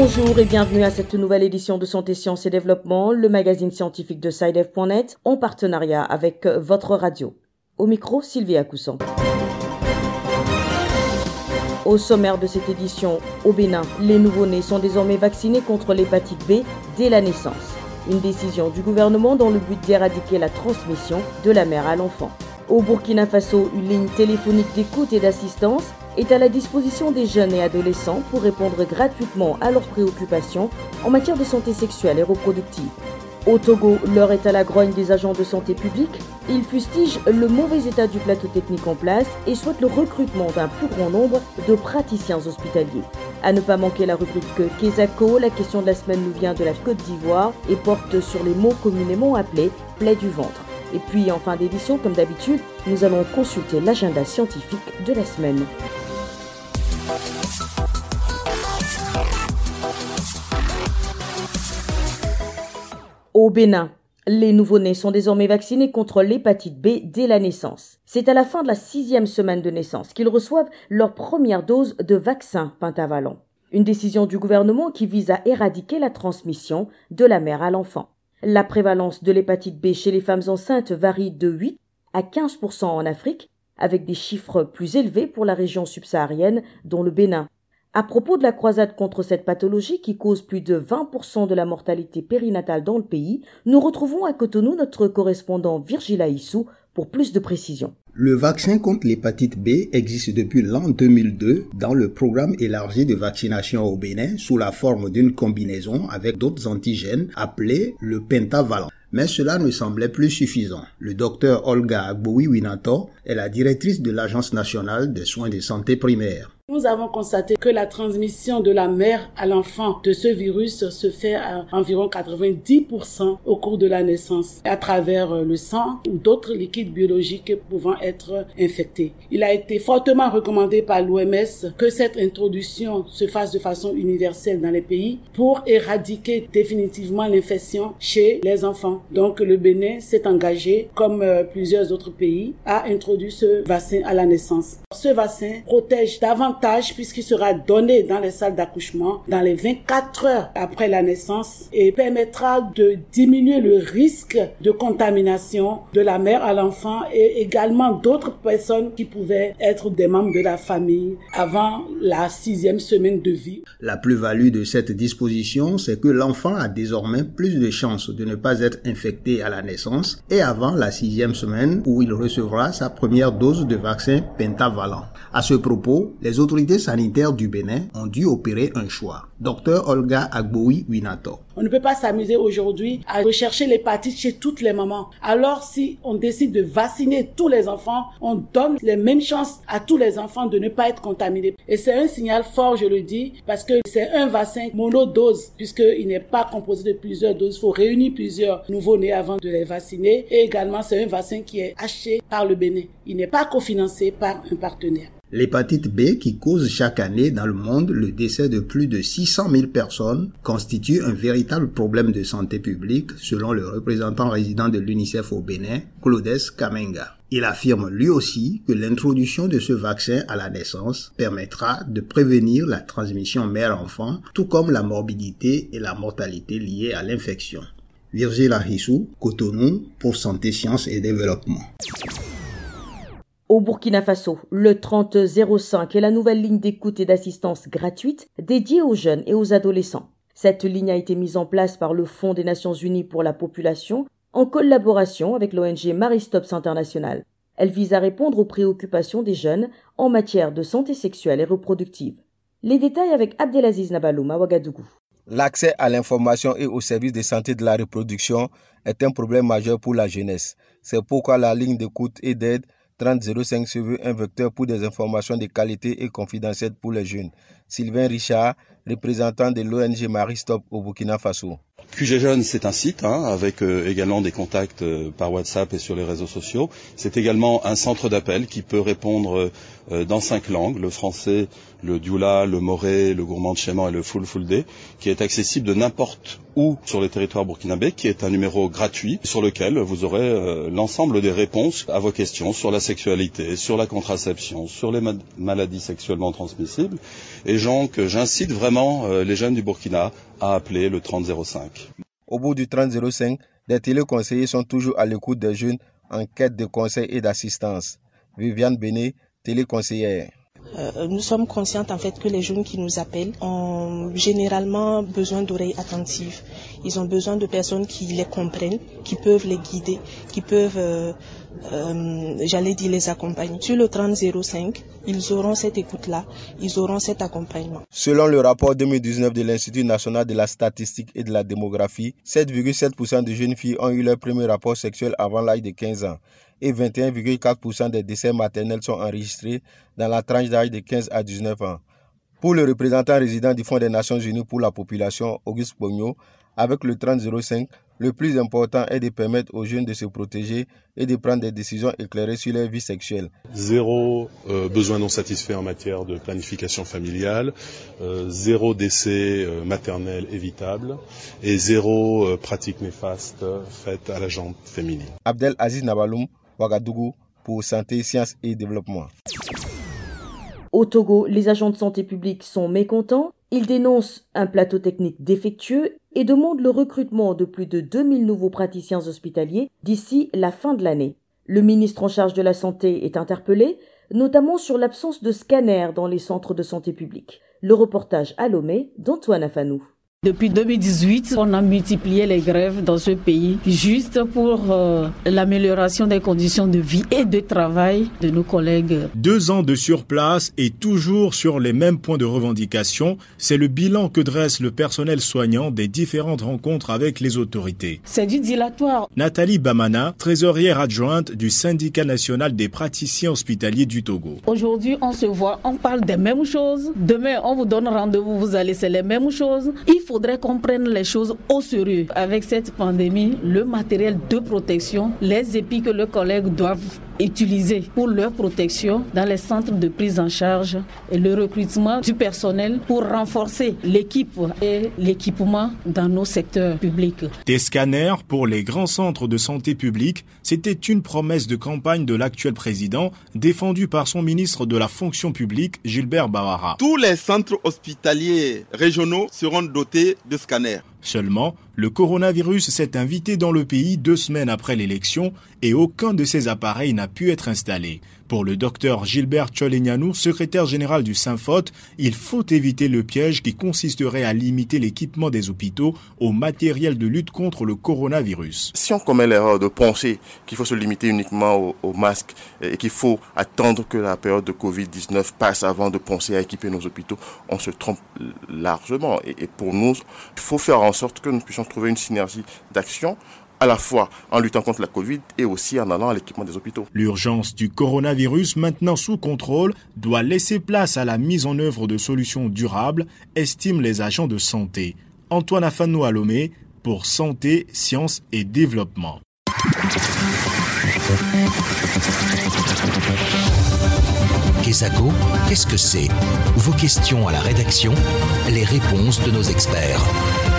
Bonjour et bienvenue à cette nouvelle édition de Santé, Sciences et Développement, le magazine scientifique de SciDev.net, en partenariat avec votre radio. Au micro, Sylvie Cousson. Au sommaire de cette édition, au Bénin, les nouveau-nés sont désormais vaccinés contre l'hépatite B dès la naissance. Une décision du gouvernement dans le but d'éradiquer la transmission de la mère à l'enfant. Au Burkina Faso, une ligne téléphonique d'écoute et d'assistance est à la disposition des jeunes et adolescents pour répondre gratuitement à leurs préoccupations en matière de santé sexuelle et reproductive. Au Togo, l'heure est à la grogne des agents de santé publique. Ils fustigent le mauvais état du plateau technique en place et souhaitent le recrutement d'un plus grand nombre de praticiens hospitaliers. À ne pas manquer la rubrique Kesako, la question de la semaine nous vient de la Côte d'Ivoire et porte sur les mots communément appelés plaies du ventre. Et puis en fin d'édition, comme d'habitude, nous allons consulter l'agenda scientifique de la semaine. Au Bénin, les nouveau-nés sont désormais vaccinés contre l'hépatite B dès la naissance. C'est à la fin de la sixième semaine de naissance qu'ils reçoivent leur première dose de vaccin pentavalent. Une décision du gouvernement qui vise à éradiquer la transmission de la mère à l'enfant. La prévalence de l'hépatite B chez les femmes enceintes varie de 8 à 15% en Afrique, avec des chiffres plus élevés pour la région subsaharienne, dont le Bénin. À propos de la croisade contre cette pathologie qui cause plus de 20% de la mortalité périnatale dans le pays, nous retrouvons à Cotonou notre correspondant Virgile Aissou pour plus de précisions. Le vaccin contre l'hépatite B existe depuis l'an 2002 dans le programme élargi de vaccination au Bénin sous la forme d'une combinaison avec d'autres antigènes appelés le pentavalent. Mais cela ne semblait plus suffisant. Le docteur Olga Agboui Winato est la directrice de l'Agence nationale des soins de santé primaire. Nous avons constaté que la transmission de la mère à l'enfant de ce virus se fait à environ 90% au cours de la naissance à travers le sang ou d'autres liquides biologiques pouvant être infectés. Il a été fortement recommandé par l'OMS que cette introduction se fasse de façon universelle dans les pays pour éradiquer définitivement l'infection chez les enfants. Donc le Bénin s'est engagé, comme euh, plusieurs autres pays, à introduire ce vaccin à la naissance. Ce vaccin protège davantage puisqu'il sera donné dans les salles d'accouchement dans les 24 heures après la naissance et permettra de diminuer le risque de contamination de la mère à l'enfant et également d'autres personnes qui pouvaient être des membres de la famille avant la sixième semaine de vie. La plus-value de cette disposition, c'est que l'enfant a désormais plus de chances de ne pas être infecté à la naissance et avant la sixième semaine où il recevra sa première dose de vaccin pentavalent. À ce propos, les autorités sanitaires du Bénin ont dû opérer un choix. Docteur Olga Agboui Winato. On ne peut pas s'amuser aujourd'hui à rechercher l'hépatite chez toutes les mamans. Alors si on décide de vacciner tous les enfants, on donne les mêmes chances à tous les enfants de ne pas être contaminés. Et c'est un signal fort, je le dis, parce que c'est un vaccin monodose, puisqu'il n'est pas composé de plusieurs doses. Il faut réunir plusieurs nouveaux-nés avant de les vacciner. Et également, c'est un vaccin qui est acheté par le Bénin. Il n'est pas cofinancé par un partenaire. L'hépatite B, qui cause chaque année dans le monde le décès de plus de 600 000 personnes, constitue un véritable problème de santé publique, selon le représentant résident de l'UNICEF au Bénin, Claudes Kamenga. Il affirme lui aussi que l'introduction de ce vaccin à la naissance permettra de prévenir la transmission mère-enfant, tout comme la morbidité et la mortalité liées à l'infection. Virgile Ahissou, Cotonou, pour Santé, Sciences et Développement. Au Burkina Faso, le 3005 est la nouvelle ligne d'écoute et d'assistance gratuite dédiée aux jeunes et aux adolescents. Cette ligne a été mise en place par le Fonds des Nations Unies pour la population en collaboration avec l'ONG Maristops International. Elle vise à répondre aux préoccupations des jeunes en matière de santé sexuelle et reproductive. Les détails avec Abdelaziz Nabaloum à Ouagadougou. L'accès à l'information et aux services de santé de la reproduction est un problème majeur pour la jeunesse. C'est pourquoi la ligne d'écoute et d'aide 3005 se veut un vecteur pour des informations de qualité et confidentielles pour les jeunes. Sylvain Richard, représentant de l'ONG Maristop au Burkina Faso. QG Jeunes, c'est un site hein, avec euh, également des contacts euh, par WhatsApp et sur les réseaux sociaux. C'est également un centre d'appel qui peut répondre euh, dans cinq langues, le français, le dioula, le moré, le gourmand de Chéman et le day, qui est accessible de n'importe ou sur les territoires burkinabés, qui est un numéro gratuit sur lequel vous aurez euh, l'ensemble des réponses à vos questions sur la sexualité, sur la contraception, sur les maladies sexuellement transmissibles. Et donc, j'incite vraiment euh, les jeunes du Burkina à appeler le 3005. Au bout du 3005, des téléconseillers sont toujours à l'écoute des jeunes en quête de conseils et d'assistance. Viviane Béné, téléconseillère. Euh, nous sommes conscientes en fait que les jeunes qui nous appellent ont généralement besoin d'oreilles attentives. Ils ont besoin de personnes qui les comprennent, qui peuvent les guider, qui peuvent, euh, euh, j'allais dire, les accompagner. Sur le 3005, ils auront cette écoute-là, ils auront cet accompagnement. Selon le rapport 2019 de l'Institut national de la statistique et de la démographie, 7,7% de jeunes filles ont eu leur premier rapport sexuel avant l'âge de 15 ans et 21,4% des décès maternels sont enregistrés dans la tranche d'âge de 15 à 19 ans. Pour le représentant résident du Fonds des Nations Unies pour la population, Auguste Pogno, avec le 3005, le plus important est de permettre aux jeunes de se protéger et de prendre des décisions éclairées sur leur vie sexuelle. Zéro euh, besoin non satisfait en matière de planification familiale, euh, zéro décès euh, maternel évitable et zéro pratique néfaste faite à la jambe féminine. Abdel Aziz Nabaloum, Pour Santé, Sciences et Développement. Au Togo, les agents de santé publique sont mécontents. Ils dénoncent un plateau technique défectueux et demandent le recrutement de plus de 2000 nouveaux praticiens hospitaliers d'ici la fin de l'année. Le ministre en charge de la Santé est interpellé, notamment sur l'absence de scanners dans les centres de santé publique. Le reportage à Lomé d'Antoine Afanou. Depuis 2018, on a multiplié les grèves dans ce pays juste pour euh, l'amélioration des conditions de vie et de travail de nos collègues. Deux ans de surplace et toujours sur les mêmes points de revendication, c'est le bilan que dresse le personnel soignant des différentes rencontres avec les autorités. C'est du dilatoire. Nathalie Bamana, trésorière adjointe du syndicat national des praticiens hospitaliers du Togo. Aujourd'hui, on se voit, on parle des mêmes choses. Demain, on vous donne rendez-vous, vous allez, c'est les mêmes choses. Il faudrait qu'on prenne les choses au sérieux. Avec cette pandémie, le matériel de protection, les épis que les collègues doivent utiliser pour leur protection dans les centres de prise en charge et le recrutement du personnel pour renforcer l'équipe et l'équipement dans nos secteurs publics. Des scanners pour les grands centres de santé publique, c'était une promesse de campagne de l'actuel président défendue par son ministre de la fonction publique, Gilbert Bawara. Tous les centres hospitaliers régionaux seront dotés de scanners. Seulement, le coronavirus s'est invité dans le pays deux semaines après l'élection et aucun de ces appareils n'a pu être installé. Pour le docteur Gilbert Cholegnanou, secrétaire général du Synfot, il faut éviter le piège qui consisterait à limiter l'équipement des hôpitaux au matériel de lutte contre le coronavirus. Si on commet l'erreur de penser qu'il faut se limiter uniquement aux, masques et qu'il faut attendre que la période de Covid-19 passe avant de penser à équiper nos hôpitaux, on se trompe largement. Et pour nous, il faut faire en sorte que nous puissions trouver une synergie d'action à la fois en luttant contre la Covid et aussi en allant à l'équipement des hôpitaux. L'urgence du coronavirus, maintenant sous contrôle, doit laisser place à la mise en œuvre de solutions durables, estiment les agents de santé. Antoine Afanou Alomé pour Santé, Sciences et Développement. Qu'est-ce que c'est? Vos questions à la rédaction, les réponses de nos experts.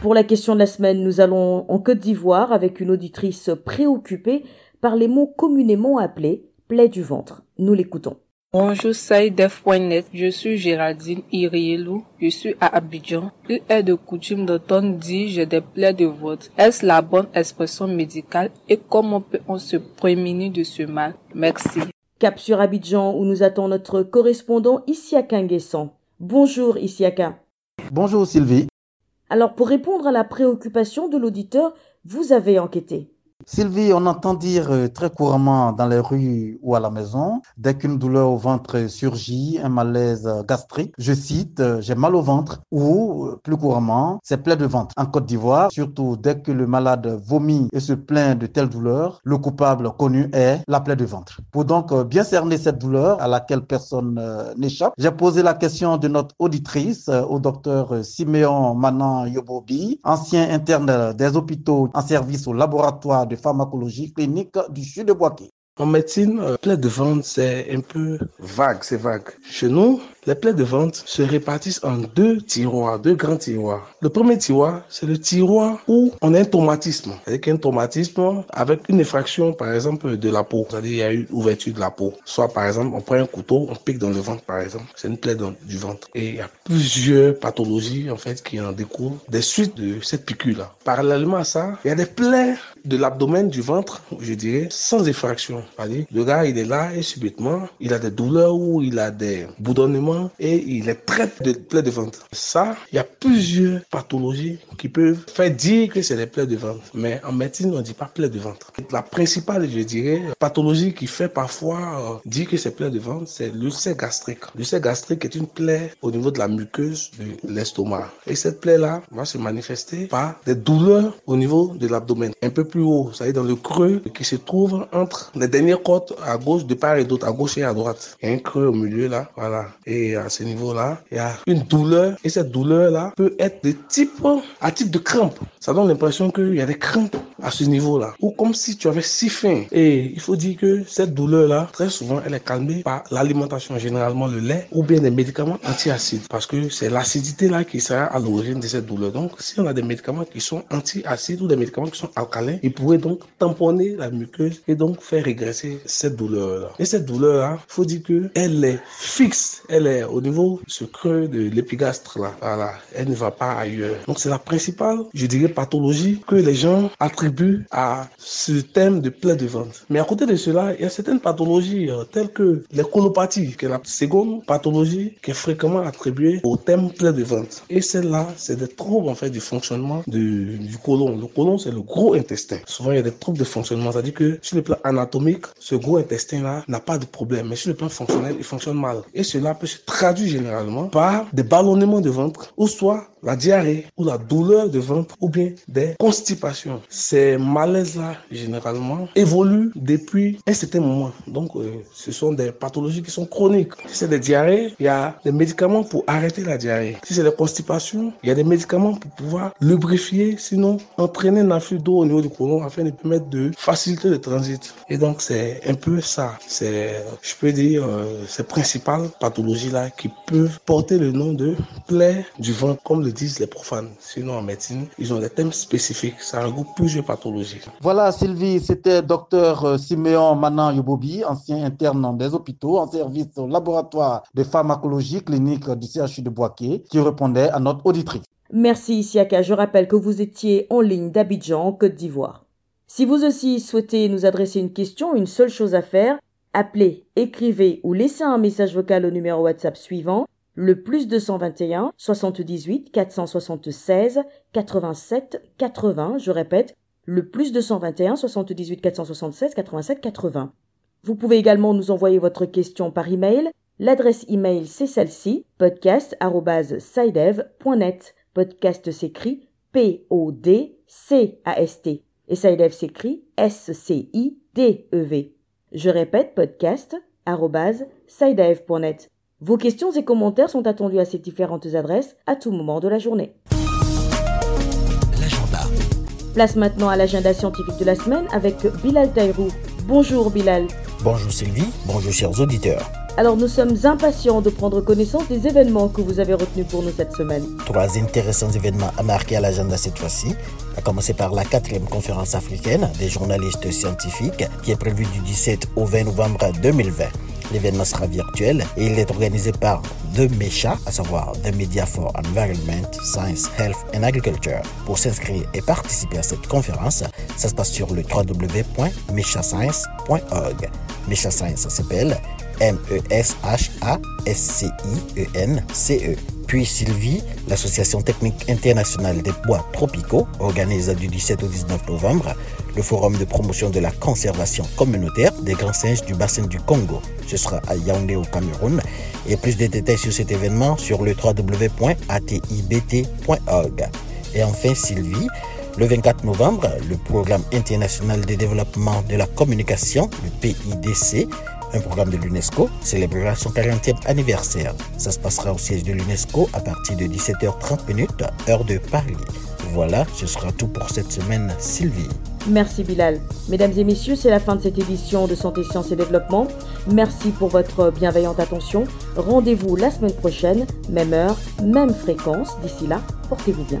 Pour la question de la semaine, nous allons en Côte d'Ivoire avec une auditrice préoccupée par les mots communément appelés plaie du ventre. Nous l'écoutons. Bonjour Saïdef.net, je suis Géraldine Irielou, je suis à Abidjan. Il est de coutume d'entendre dire j'ai des plaies de ventre. Est-ce la bonne expression médicale et comment peut-on se prémunir de ce mal? Merci. Cap sur Abidjan où nous attend notre correspondant Isiaka Nguessan. Bonjour Isiaka. Bonjour Sylvie. Alors pour répondre à la préoccupation de l'auditeur, vous avez enquêté. Sylvie, on entend dire euh, très couramment dans les rues ou à la maison, dès qu'une douleur au ventre surgit, un malaise gastrique, je cite, euh, j'ai mal au ventre ou euh, plus couramment, c'est plein de ventre. En Côte d'Ivoire, surtout dès que le malade vomit et se plaint de telle douleur, le coupable connu est la plaie de ventre. Pour donc bien cerner cette douleur à laquelle personne n'échappe, j'ai posé la question de notre auditrice au docteur Siméon Manan Yobobi, ancien interne des hôpitaux en service au laboratoire de pharmacologie clinique du sud de Boaké. En médecine, euh, plaie de ventre, c'est un peu vague, c'est vague. Chez nous, les plaies de ventre se répartissent en deux tiroirs, deux grands tiroirs. Le premier tiroir, c'est le tiroir où on a un traumatisme. Avec un traumatisme avec une effraction, par exemple, de la peau. C'est-à-dire, il y a eu ouverture de la peau. Soit, par exemple, on prend un couteau, on pique dans le ventre, par exemple. C'est une plaie du ventre. Et il y a plusieurs pathologies, en fait, qui en découlent des suites de cette piqûre-là. Parallèlement à ça, il y a des plaies de l'abdomen, du ventre, je dirais, sans effraction. C'est-à-dire, le gars, il est là et subitement, il a des douleurs ou il a des et il est traite de plaies de ventre. Ça, il y a plusieurs pathologies qui peuvent faire dire que c'est des plaies de ventre. Mais en médecine, on ne dit pas plaies de ventre. La principale, je dirais, pathologie qui fait parfois euh, dire que c'est plaies de ventre, c'est l'ulcère gastrique. L'ulcère gastrique est une plaie au niveau de la muqueuse de l'estomac. Et cette plaie-là va se manifester par des douleurs au niveau de l'abdomen, un peu plus haut, ça à dire dans le creux qui se trouve entre les dernières côtes à gauche de part et d'autre, à gauche et à droite. Il y a un creux au milieu là, voilà. Et à ce niveau-là, il y a une douleur et cette douleur-là peut être de type à type de crampe. Ça donne l'impression qu'il y a des crampes à ce niveau-là. Ou comme si tu avais si faim. Et il faut dire que cette douleur-là, très souvent, elle est calmée par l'alimentation, généralement le lait, ou bien des médicaments antiacides. Parce que c'est l'acidité là qui sera à l'origine de cette douleur. Donc, si on a des médicaments qui sont antiacides ou des médicaments qui sont alcalins, ils pourraient donc tamponner la muqueuse et donc faire régresser cette douleur-là. Et cette douleur-là, il faut dire que elle est fixe. Elle est au niveau ce creux de l'épigastre là. Voilà. Elle ne va pas ailleurs. Donc, c'est la principale, je dirais, pathologie que les gens attribuent à ce thème de plaie de ventre. Mais à côté de cela, il y a certaines pathologies euh, telles que les colopathies, qui est la seconde pathologie qui est fréquemment attribuée au thème plaie de ventre. Et celle-là, c'est des troubles en fait du fonctionnement du, du côlon. Le côlon, c'est le gros intestin. Souvent, il y a des troubles de fonctionnement. C'est-à-dire que sur le plan anatomique, ce gros intestin-là n'a pas de problème. Mais sur le plan fonctionnel, il fonctionne mal. Et cela peut se traduire généralement par des ballonnements de ventre ou soit la diarrhée ou la douleur de ventre ou bien des constipations. Ces malaises-là, généralement, évoluent depuis un certain moment. Donc, euh, ce sont des pathologies qui sont chroniques. Si c'est des diarrhées, il y a des médicaments pour arrêter la diarrhée. Si c'est des constipations, il y a des médicaments pour pouvoir lubrifier, sinon entraîner un afflux d'eau au niveau du côlon afin de permettre de faciliter le transit. Et donc, c'est un peu ça. C'est, je peux dire, euh, ces principales qui peuvent porter le nom de plaie du ventre, comme le disent les profanes. Sinon, en médecine, ils ont des thèmes spécifiques. Ça regroupe plusieurs pathologies. Voilà, Sylvie, c'était docteur Siméon Manan Yobobi, ancien interne des hôpitaux, en service au laboratoire de pharmacologie clinique du CHU de Boaké, qui répondait à notre auditrice. Merci Siaka, je rappelle que vous étiez en ligne d'Abidjan, en Côte d'Ivoire. Si vous aussi souhaitez nous adresser une question, une seule chose à faire, appelez, écrivez ou laissez un message vocal au numéro WhatsApp suivant le plus 221 78 476 87 80. Je répète, le plus 221 78 476 87 80. Vous pouvez également nous envoyer votre question par email. L'adresse email c'est celle-ci podcast@sidev.net. Podcast s'écrit P O D C A S T et Sidev s'écrit S C I D E V. Je répète podcast@sidev.net. Vos questions et commentaires sont attendus à ces différentes adresses à tout moment de la journée. L'agenda. Place maintenant à l'agenda scientifique de la semaine avec Bilal Taïrou. Bonjour Bilal. Bonjour Sylvie, bonjour chers auditeurs. Alors nous sommes impatients de prendre connaissance des événements que vous avez retenus pour nous cette semaine. Trois intéressants événements à marquer à l'agenda cette fois-ci, à commencer par la quatrième conférence africaine des journalistes scientifiques qui est prévue du 17 au 20 novembre 2020. L'événement sera virtuel et il est organisé par deux MECHA, à savoir The Media for Environment, Science, Health and Agriculture. Pour s'inscrire et participer à cette conférence, ça se passe sur le www.mechascience.org. MECHA Science s'appelle M-E-S-H-A-S-C-I-E-N-C-E. Puis Sylvie, l'Association technique internationale des bois tropicaux, organise du 17 au 19 novembre le forum de promotion de la conservation communautaire des grands singes du bassin du Congo. Ce sera à Yaoundé au Cameroun. Et plus de détails sur cet événement sur le www.atibt.org. Et enfin Sylvie, le 24 novembre, le Programme international de développement de la communication, le PIDC, un programme de l'UNESCO, célébrera son 40e anniversaire. Ça se passera au siège de l'UNESCO à partir de 17h30 heure de Paris. Voilà, ce sera tout pour cette semaine, Sylvie. Merci Bilal. Mesdames et messieurs, c'est la fin de cette édition de Santé, Sciences et Développement. Merci pour votre bienveillante attention. Rendez-vous la semaine prochaine, même heure, même fréquence. D'ici là, portez-vous bien.